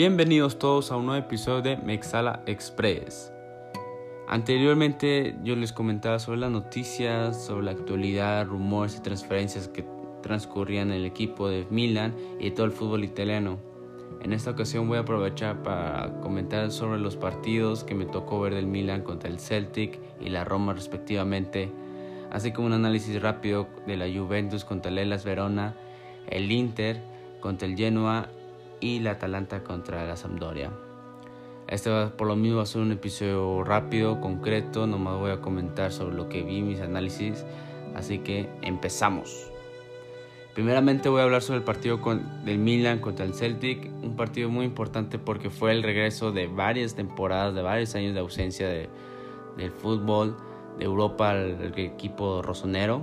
Bienvenidos todos a un nuevo episodio de Mexala Express. Anteriormente yo les comentaba sobre las noticias, sobre la actualidad, rumores y transferencias que transcurrían en el equipo de Milan y todo el fútbol italiano. En esta ocasión voy a aprovechar para comentar sobre los partidos que me tocó ver del Milan contra el Celtic y la Roma respectivamente, así como un análisis rápido de la Juventus contra el Elas Verona, el Inter contra el Genoa y la Atalanta contra la Sampdoria. Este va, por lo mismo va a ser un episodio rápido, concreto, nomás voy a comentar sobre lo que vi, mis análisis, así que empezamos. Primeramente voy a hablar sobre el partido con, del Milan contra el Celtic, un partido muy importante porque fue el regreso de varias temporadas, de varios años de ausencia de, del fútbol de Europa al, equipo rosonero.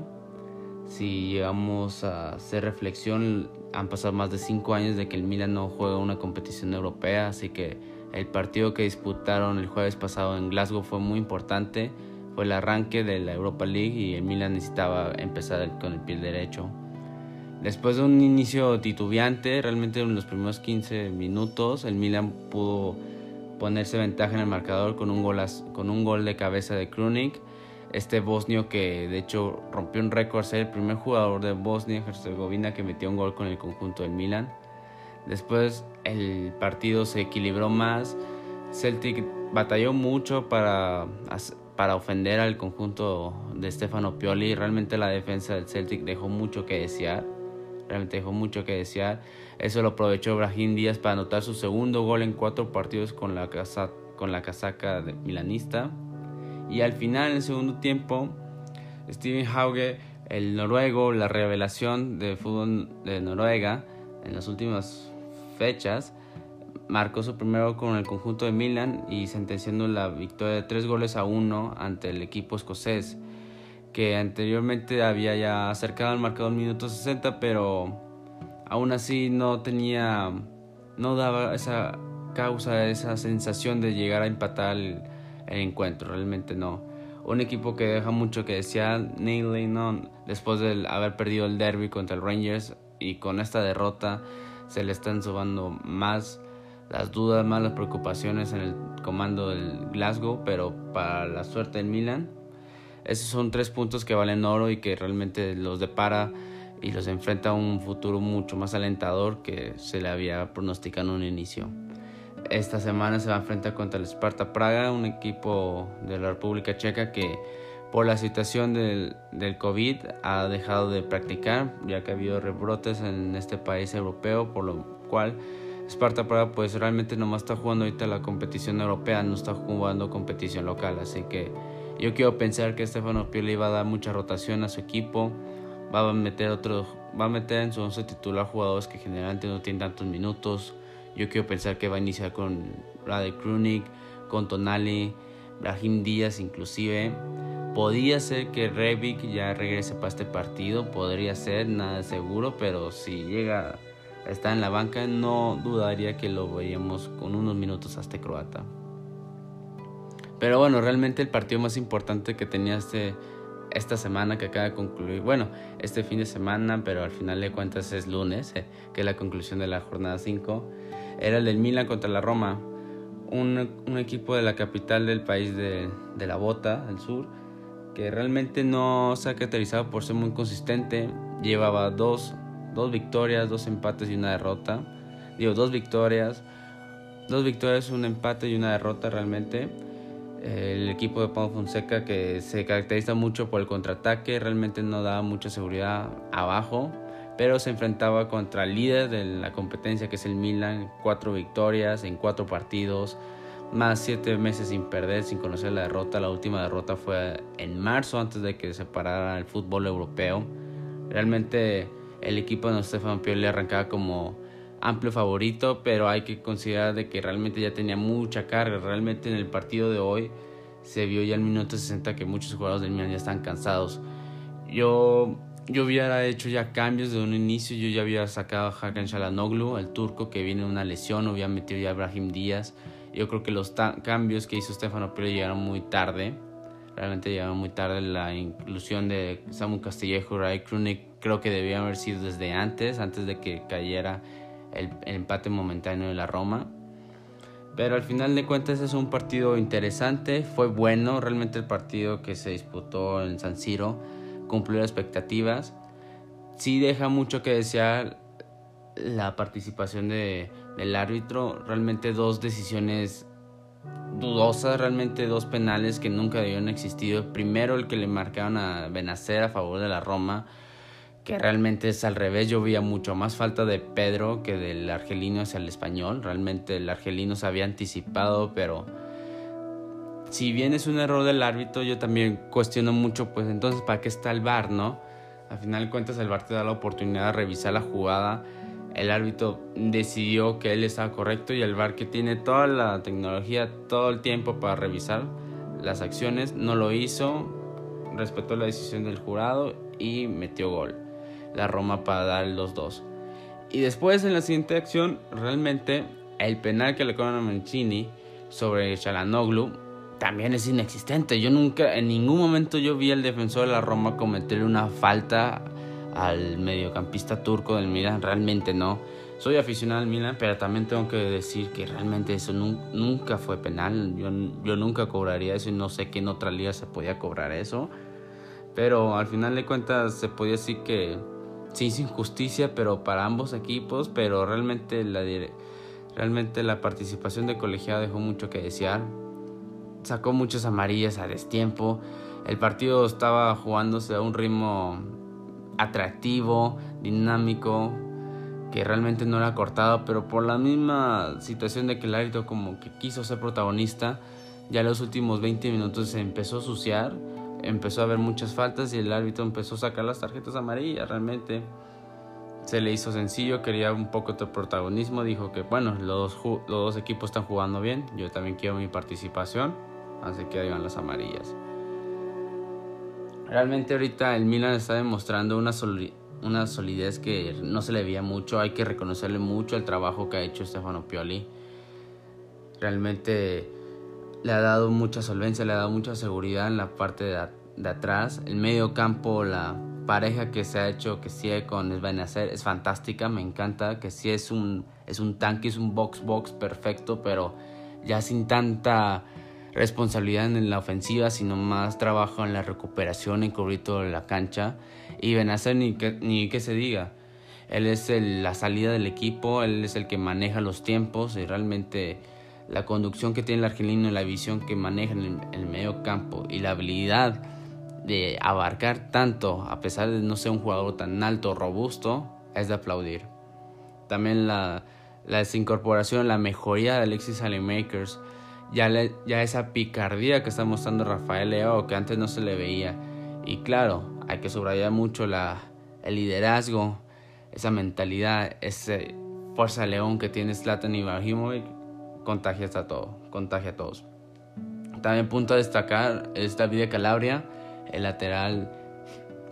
Si llegamos a hacer reflexión, han pasado más de cinco años de que el Milan no juega una competición europea, así que el partido que disputaron el jueves pasado en Glasgow fue muy importante. Fue el arranque de la Europa League y el Milan necesitaba empezar con el pie derecho. Después de un inicio titubeante, realmente en los primeros 15 minutos, el Milan pudo ponerse ventaja en el marcador con un gol, con un gol de cabeza de Krunik. Este bosnio que de hecho rompió un récord, ser el primer jugador de Bosnia-Herzegovina que metió un gol con el conjunto del Milan. Después el partido se equilibró más. Celtic batalló mucho para, para ofender al conjunto de Stefano Pioli. Realmente la defensa del Celtic dejó mucho que desear realmente dejó mucho que desear. Eso lo aprovechó Brahim Díaz para anotar su segundo gol en cuatro partidos con la, casa, con la casaca de milanista. Y al final, en el segundo tiempo, Steven Hauge, el noruego, la revelación del fútbol de Noruega en las últimas fechas, marcó su primero con el conjunto de Milan y sentenciando la victoria de tres goles a uno ante el equipo escocés que anteriormente había ya acercado al marcador minuto 60, pero aún así no tenía, no daba esa causa, esa sensación de llegar a empatar el, encuentro, realmente no. Un equipo que deja mucho que decía Neil Lennon después de haber perdido el derby contra el Rangers y con esta derrota se le están subando más las dudas, más las preocupaciones en el comando del Glasgow, pero para la suerte del Milan esos son tres puntos que valen oro y que realmente los depara y los enfrenta a un futuro mucho más alentador que se le había pronosticado en un inicio. Esta semana se va a enfrentar contra el Sparta Praga, un equipo de la República Checa que por la situación del, COVID ha dejado de practicar, ya que ha habido rebrotes en este país europeo, por lo cual Sparta Praga pues realmente nomás está jugando ahorita la competición europea, no está jugando competición local, así que yo quiero pensar que Stefano Pioli va a dar mucha rotación a su equipo, va a meter otro, va a meter en su once titular jugadores que generalmente no tienen tantos minutos. Yo quiero pensar que va a iniciar con Rade Krunik, con Tonali, Brahim Díaz inclusive. Podría ser que Rebic ya regrese para este partido, podría ser, nada seguro, pero si llega a estar en la banca no dudaría que lo veríamos con unos minutos hasta croata. Pero bueno, realmente el partido más importante que tenía este, esta semana que acaba de concluir, bueno, este fin de semana, pero al final de cuentas es lunes, eh, que es la conclusión de la jornada 5, era el del Milan contra la Roma, un, equipo de la capital del país de, la Bota, del sur, que realmente no se ha caracterizado por ser muy consistente, llevaba dos, dos victorias, dos empates y una derrota, digo, dos victorias, dos victorias, un empate y una derrota realmente. El equipo de Pau Fonseca que se caracteriza mucho por el contraataque, realmente no daba mucha seguridad abajo, pero se enfrentaba contra el líder de la competencia que es el Milan, cuatro victorias en cuatro partidos, más siete meses sin perder, sin conocer la derrota. La última derrota fue en marzo antes de que se parara el fútbol europeo. Realmente el equipo de Stefano Pioli arrancaba como amplio favorito, pero hay que considerar de que realmente ya tenía mucha carga. Realmente en el partido de hoy se vio ya el minuto 60 que muchos jugadores del Milan ya están cansados. Yo, yo hubiera hecho ya cambios de un inicio, yo ya había sacado a Hakan Shalanoglu, el turco que viene de una lesión, había metido ya a Brahim Díaz. Yo creo que los cambios que hizo Stefano Pioli llegaron muy tarde. Realmente llegaron muy tarde la inclusión de Samu Castillejo, Ray Krunik, creo que debía haber sido desde antes, antes de que cayera el, empate momentáneo de la Roma. Pero al final de cuentas es un partido interesante, fue bueno, realmente el partido que se disputó en San Siro cumplió las expectativas. Sí deja mucho que desear la participación de, del árbitro, realmente dos decisiones dudosas, realmente dos penales que nunca debieron existido. Primero el que le marcaron a Benacer a favor de la Roma, que realmente es al revés. Yo veía mucho más falta de Pedro que del argelino hacia el español. Realmente el argelino se había anticipado, pero si bien es un error del árbitro, yo también cuestiono mucho, pues entonces, ¿para qué está el VAR, no? Al final de cuentas, el VAR te da la oportunidad de revisar la jugada. El árbitro decidió que él estaba correcto y el VAR que tiene toda la tecnología, todo el tiempo para revisar las acciones, no lo hizo, respetó la decisión del jurado y metió gol. La Roma para dar los dos. Y después en la siguiente acción, realmente el penal que le cobran a Mancini sobre Chalanoglu también es inexistente. Yo nunca, en ningún momento yo vi al defensor de la Roma cometerle una falta al mediocampista turco del Milan, realmente no. Soy aficionado al Milan, pero también tengo que decir que realmente eso nunca fue penal. Yo, yo nunca cobraría eso y no sé qué en otra liga se podía cobrar eso. Pero al final de cuentas se podía decir que sí, sin justicia, pero para ambos equipos, pero realmente la, realmente la participación de colegiado dejó mucho que desear sacó muchas amarillas a destiempo. El partido estaba jugándose a un ritmo atractivo, dinámico, que realmente no era cortado, pero por la misma situación de que el árbitro como que quiso ser protagonista, ya los últimos 20 minutos se empezó a suciar, empezó a haber muchas faltas y el árbitro empezó a sacar las tarjetas amarillas realmente. Se le hizo sencillo, quería un poco de protagonismo, dijo que bueno, los, los dos equipos están jugando bien, yo también quiero mi participación Así que ahí van las amarillas. Realmente ahorita el Milan está demostrando una, una solidez que no se le veía mucho. Hay que reconocerle mucho el trabajo que ha hecho Stefano Pioli. Realmente le ha dado mucha solvencia, le ha dado mucha seguridad en la parte de, atrás. El medio campo, la pareja que se ha hecho, que sigue con Benacer, es fantástica, me encanta. Que sí es un, es un tanque, es un box-box perfecto, pero ya sin tanta responsabilidad en la ofensiva, sino más trabajo en la recuperación, en cubrir toda la cancha. Y Benacer ni que, ni que se diga. Él es la salida del equipo, él es el que maneja los tiempos y realmente la conducción que tiene el argelino, la visión que maneja en el, medio campo y la habilidad de abarcar tanto, a pesar de no ser un jugador tan alto, robusto, es de aplaudir. También la, la desincorporación, la mejoría de Alexis Makers ya, esa picardía que está mostrando Rafael Leo que antes no se le veía. Y claro, hay que subrayar mucho el liderazgo, esa mentalidad, ese fuerza león que tiene Zlatan Ibrahimovic, contagia a todo, contagia a todos. También punto a destacar es David Calabria, el lateral,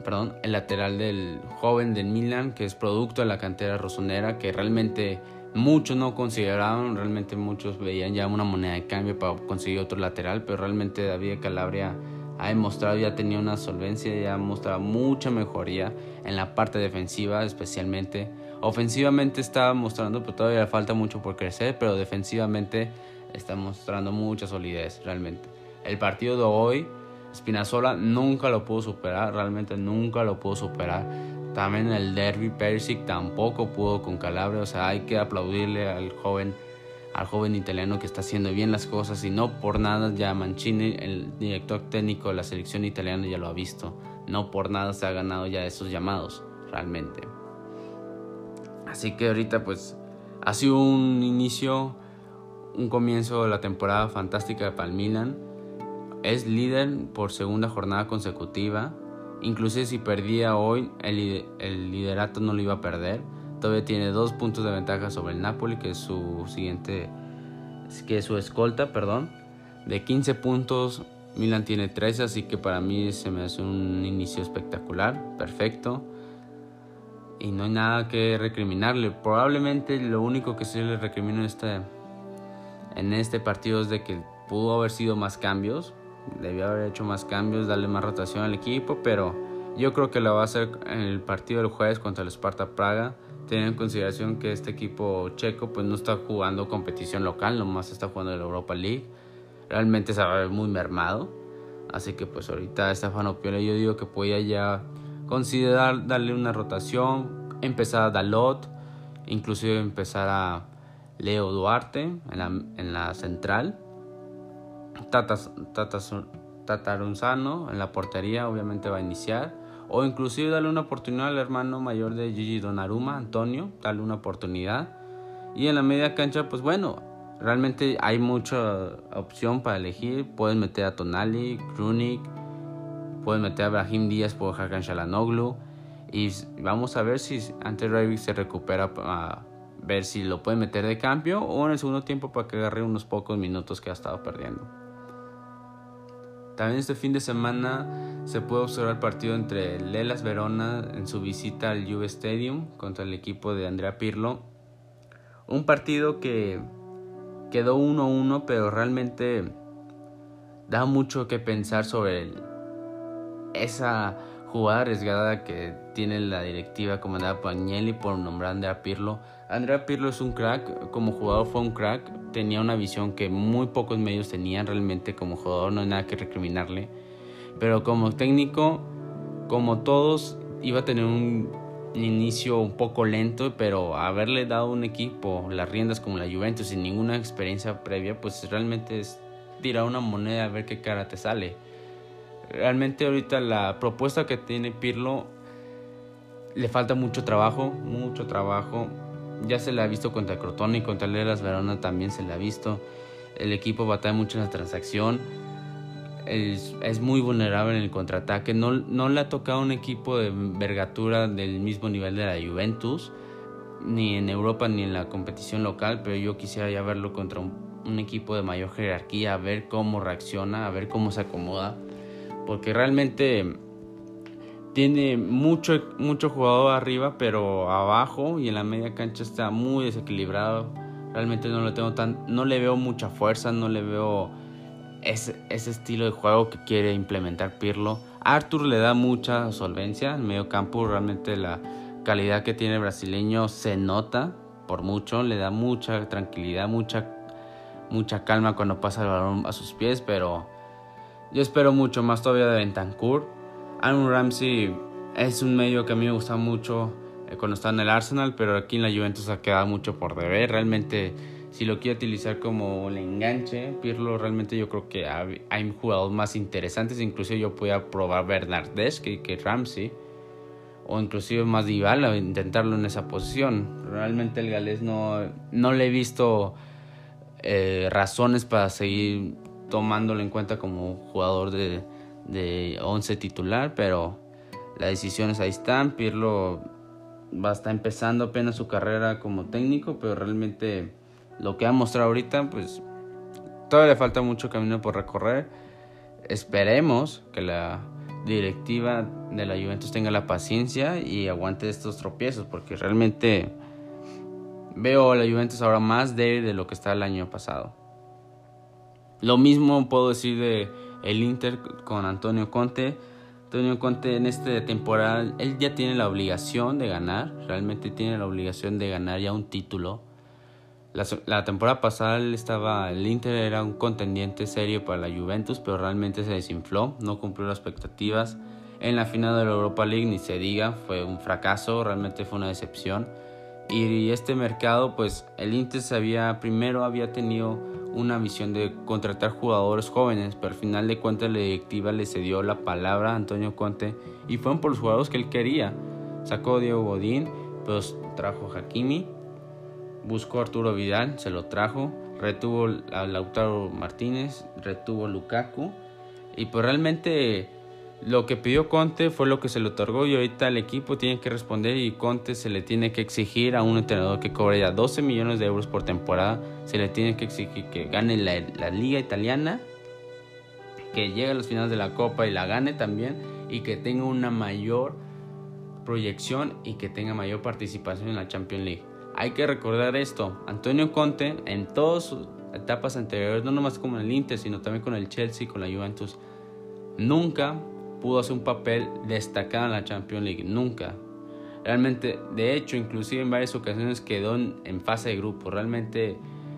perdón, el lateral del joven del Milan, que es producto de la cantera rosonera, que realmente Muchos no consideraban, realmente muchos veían ya una moneda de cambio para conseguir otro lateral, pero realmente David Calabria ha demostrado, ya tenía una solvencia, ya ha mostrado mucha mejoría en la parte defensiva especialmente. Ofensivamente está mostrando, pero todavía le falta mucho por crecer, pero defensivamente está mostrando mucha solidez realmente. El partido de hoy, Spinazzola nunca lo pudo superar, realmente nunca lo pudo superar también el derby Persic tampoco pudo con Calabria, o sea, hay que aplaudirle al joven al joven italiano que está haciendo bien las cosas y no por nada ya Mancini, el director técnico de la selección italiana ya lo ha visto, no por nada se ha ganado ya esos llamados, realmente. Así que ahorita pues ha sido un inicio, un comienzo de la temporada fantástica para el. Es líder por segunda jornada consecutiva Inclusive si perdía hoy, el, liderato no lo iba a perder. Todavía tiene dos puntos de ventaja sobre el Napoli, que es su siguiente, que es su escolta, perdón. De 15 puntos, Milan tiene 13, así que para mí se me hace un inicio espectacular, perfecto. Y no hay nada que recriminarle. Probablemente lo único que se le recrimina en este, en este partido es de que pudo haber sido más cambios, debió haber hecho más cambios, darle más rotación al equipo, pero yo creo que lo va a hacer en el partido del jueves contra el Sparta Praga. teniendo en consideración que este equipo checo pues no está jugando competición local, nomás está jugando la Europa League. Realmente se va a ver muy mermado. Así que pues ahorita Stefano Pioli yo digo que podía ya considerar darle una rotación, empezar a Dalot, inclusive empezar a Leo Duarte en la, en la central. Tata, Tata, Tatarunzano en la portería obviamente va a iniciar. O inclusive darle una oportunidad al hermano mayor de Gigi Donnarumma, Antonio, darle una oportunidad. Y en la media cancha, pues bueno, realmente hay mucha opción para elegir. Pueden meter a Tonali, Krunik, pueden meter a Brahim Díaz por Hakan Shalanoglu. Y vamos a ver si ante Reivik se recupera para ver si lo pueden meter de cambio o en el segundo tiempo para que agarre unos pocos minutos que ha estado perdiendo. También este fin de semana se puede observar el partido entre Lelas Verona en su visita al Juve Stadium contra el equipo de Andrea Pirlo. Un partido que quedó 1-1, pero realmente da mucho que pensar sobre esa jugada arriesgada que tiene la directiva comandada por Agnelli por nombrar a Andrea Pirlo. Andrea Pirlo es un crack, como jugador fue un crack, tenía una visión que muy pocos medios tenían realmente como jugador, no hay nada que recriminarle. Pero como técnico, como todos, iba a tener un inicio un poco lento, pero haberle dado un equipo las riendas como la Juventus sin ninguna experiencia previa, pues realmente es tirar una moneda a ver qué cara te sale. Realmente ahorita la propuesta que tiene Pirlo le falta mucho trabajo, mucho trabajo. Ya se le ha visto contra Crotone y contra Leras Verona también se le ha visto. El equipo batalla mucho en la transacción. Es, muy vulnerable en el contraataque. No, no le ha tocado un equipo de envergadura del mismo nivel de la Juventus, ni en Europa ni en la competición local, pero yo quisiera ya verlo contra un, un equipo de mayor jerarquía, a ver cómo reacciona, a ver cómo se acomoda porque realmente tiene mucho, mucho jugador arriba, pero abajo y en la media cancha está muy desequilibrado. Realmente no le tengo tan, no le veo mucha fuerza, no le veo ese, ese estilo de juego que quiere implementar Pirlo. Arthur le da mucha solvencia en medio campo, realmente la calidad que tiene el brasileño se nota por mucho, le da mucha tranquilidad, mucha, mucha calma cuando pasa el balón a sus pies, pero yo espero mucho más todavía de Bentancur. Aaron Ramsey es un medio que a mí me gusta mucho eh, cuando está en el Arsenal, pero aquí en la Juventus ha quedado mucho por deber. Realmente, si lo quiere utilizar como el enganche, Pirlo, realmente yo creo que hay jugadores más interesantes. Inclusive yo podía probar Bernardes que, que Ramsey. O inclusive más Dybala, intentarlo en esa posición. Realmente el galés no, no le he visto eh, razones para seguir tomándolo en cuenta como jugador de, de 11 titular, pero las decisiones ahí están. Pirlo va a estar empezando apenas su carrera como técnico, pero realmente lo que ha mostrado ahorita, pues todavía le falta mucho camino por recorrer. Esperemos que la directiva de la Juventus tenga la paciencia y aguante estos tropiezos, porque realmente veo a la Juventus ahora más débil de lo que está el año pasado. Lo mismo puedo decir de el Inter con Antonio Conte. Antonio Conte en esta temporada, él ya tiene la obligación de ganar, realmente tiene la obligación de ganar ya un título. La, temporada pasada estaba, el Inter era un contendiente serio para la Juventus, pero realmente se desinfló, no cumplió las expectativas. En la final de la Europa League ni se diga, fue un fracaso, realmente fue una decepción. Y este mercado, pues el Inter sabía, primero había tenido una visión de contratar jugadores jóvenes, pero al final de cuentas la directiva le cedió la palabra a Antonio Conte y fueron por los jugadores que él quería. Sacó Diego Godín, pues trajo Hakimi, buscó a Arturo Vidal, se lo trajo, retuvo a Lautaro Martínez, retuvo a Lukaku y pues realmente lo que pidió Conte fue lo que se le otorgó y ahorita el equipo tiene que responder y Conte se le tiene que exigir a un entrenador que cobra ya 12 millones de euros por temporada, se le tiene que exigir que gane la, liga italiana, que llegue a los finales de la copa y la gane también y que tenga una mayor proyección y que tenga mayor participación en la Champions League. Hay que recordar esto, Antonio Conte en todas sus etapas anteriores, no nomás como en el Inter, sino también con el Chelsea, con la Juventus, nunca pudo hacer un papel destacado en la Champions League, nunca. Realmente, de hecho, inclusive en varias ocasiones quedó en, fase de grupo. Realmente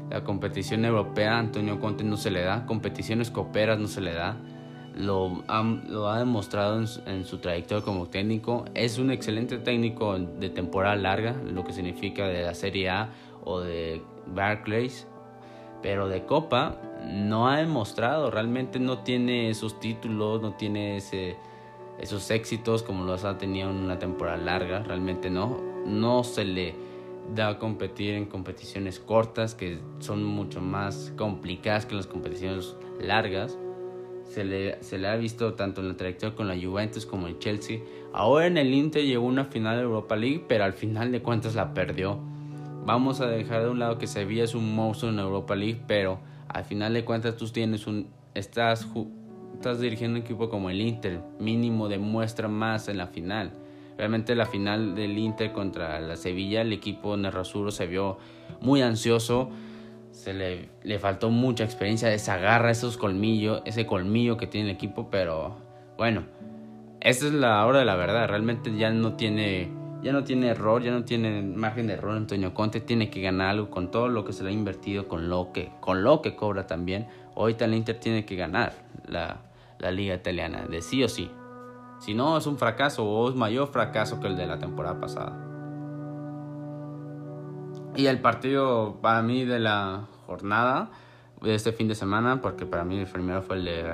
la competición europea Antonio Conte no se le da, competiciones coperas no se le da. Lo ha, lo ha demostrado en su, trayectoria como técnico. Es un excelente técnico de temporada larga, lo que significa de la Serie A o de Barclays. Pero de Copa no ha demostrado, realmente no tiene esos títulos, no tiene ese, esos éxitos como los ha tenido en una temporada larga, realmente no. No se le da a competir en competiciones cortas que son mucho más complicadas que las competiciones largas. Se le, se le ha visto tanto en la trayectoria con la Juventus como en Chelsea. Ahora en el Inter llegó una final de Europa League, pero al final de cuentas la perdió. Vamos a dejar de un lado que Sevilla es un monstruo en Europa League, pero al final de cuentas tú tienes un estás estás dirigiendo un equipo como el Inter, mínimo demuestra más en la final. Realmente la final del Inter contra la Sevilla, el equipo Nerrosuro se vio muy ansioso, se le, le faltó mucha experiencia, esa garra, esos colmillos, ese colmillo que tiene el equipo, pero bueno, esta es la hora de la verdad, realmente ya no tiene ya no tiene error, ya no tiene margen de error Antonio Conte, tiene que ganar algo con todo lo que se le ha invertido, con lo que, con lo que cobra también. Hoy el Inter tiene que ganar la, la liga italiana, de sí o sí. Si no, es un fracaso o es mayor fracaso que el de la temporada pasada. Y el partido para mí de la jornada, de este fin de semana, porque para mí el primero fue el de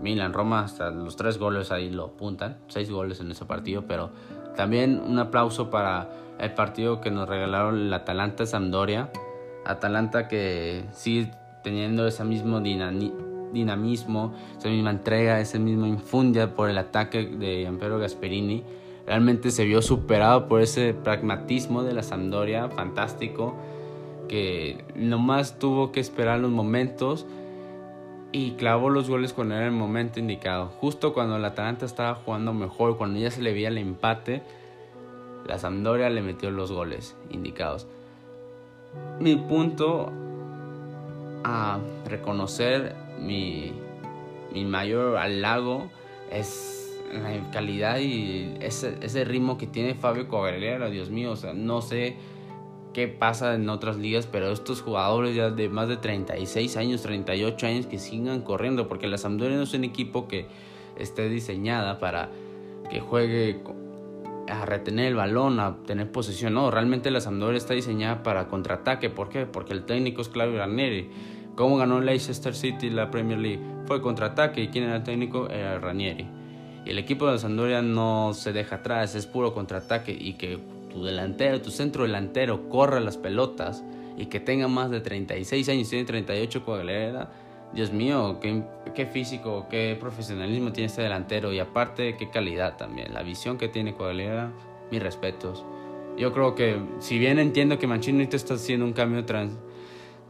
Milan-Roma, hasta los tres goles ahí lo apuntan, seis goles en ese partido, pero también un aplauso para el partido que nos regalaron el Atalanta Sampdoria. Atalanta que sigue teniendo ese mismo dinamismo, esa misma entrega, ese mismo infundia por el ataque de Ampero Gasperini. Realmente se vio superado por ese pragmatismo de la Sampdoria, fantástico, que nomás tuvo que esperar los momentos y clavó los goles cuando era el momento indicado. Justo cuando el Atalanta estaba jugando mejor, cuando ya se le veía el empate, la Sampdoria le metió los goles indicados. Mi punto a reconocer mi, mi mayor halago es la calidad y ese, ese ritmo que tiene Fabio Cogarera, Dios mío, o sea, no sé qué pasa en otras ligas, pero estos jugadores ya de más de 36 años, 38 años que sigan corriendo, porque la Sampdoria no es un equipo que esté diseñada para que juegue a retener el balón, a tener posesión, no, realmente la Sampdoria está diseñada para contraataque, ¿por qué? Porque el técnico es Claudio Ranieri. ¿Cómo ganó Leicester City la Premier League? Fue contraataque y quién era el técnico? Era Ranieri. Y el equipo de la Sampdoria no se deja atrás, es puro contraataque y que tu delantero, tu centro delantero corra las pelotas y que tenga más de 36 años, tiene 38 Coaglera, Dios mío, qué, qué, físico, qué profesionalismo tiene este delantero y aparte qué calidad también, la visión que tiene Coaglera, mis respetos. Yo creo que, si bien entiendo que Mancini está haciendo un cambio trans,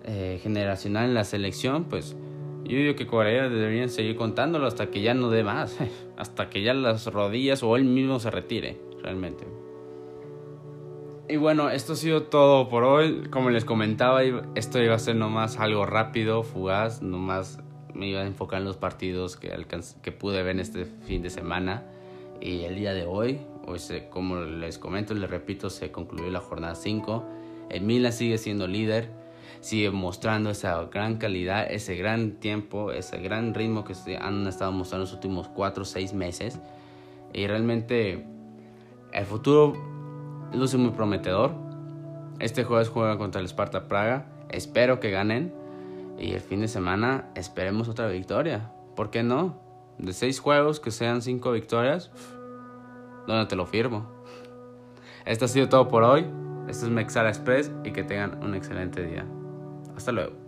eh, generacional en la selección, pues yo digo que Coaglera deberían seguir contándolo hasta que ya no dé más, hasta que ya las rodillas o él mismo se retire, realmente. Y bueno, esto ha sido todo por hoy. Como les comentaba, esto iba a ser nomás algo rápido, fugaz, nomás me iba a enfocar en los partidos que, que pude ver este fin de semana. Y el día de hoy, hoy como les comento, les repito, se concluyó la jornada 5. El Milan sigue siendo líder, sigue mostrando esa gran calidad, ese gran tiempo, ese gran ritmo que se han estado mostrando los últimos 4 o 6 meses. Y realmente el futuro luce muy prometedor. Este jueves juega contra el Sparta Praga. Espero que ganen. Y el fin de semana esperemos otra victoria. ¿Por qué no? De seis juegos que sean cinco victorias. ¿Dónde te lo firmo? Esto ha sido todo por hoy. Esto es Mexara Express y que tengan un excelente día. Hasta luego.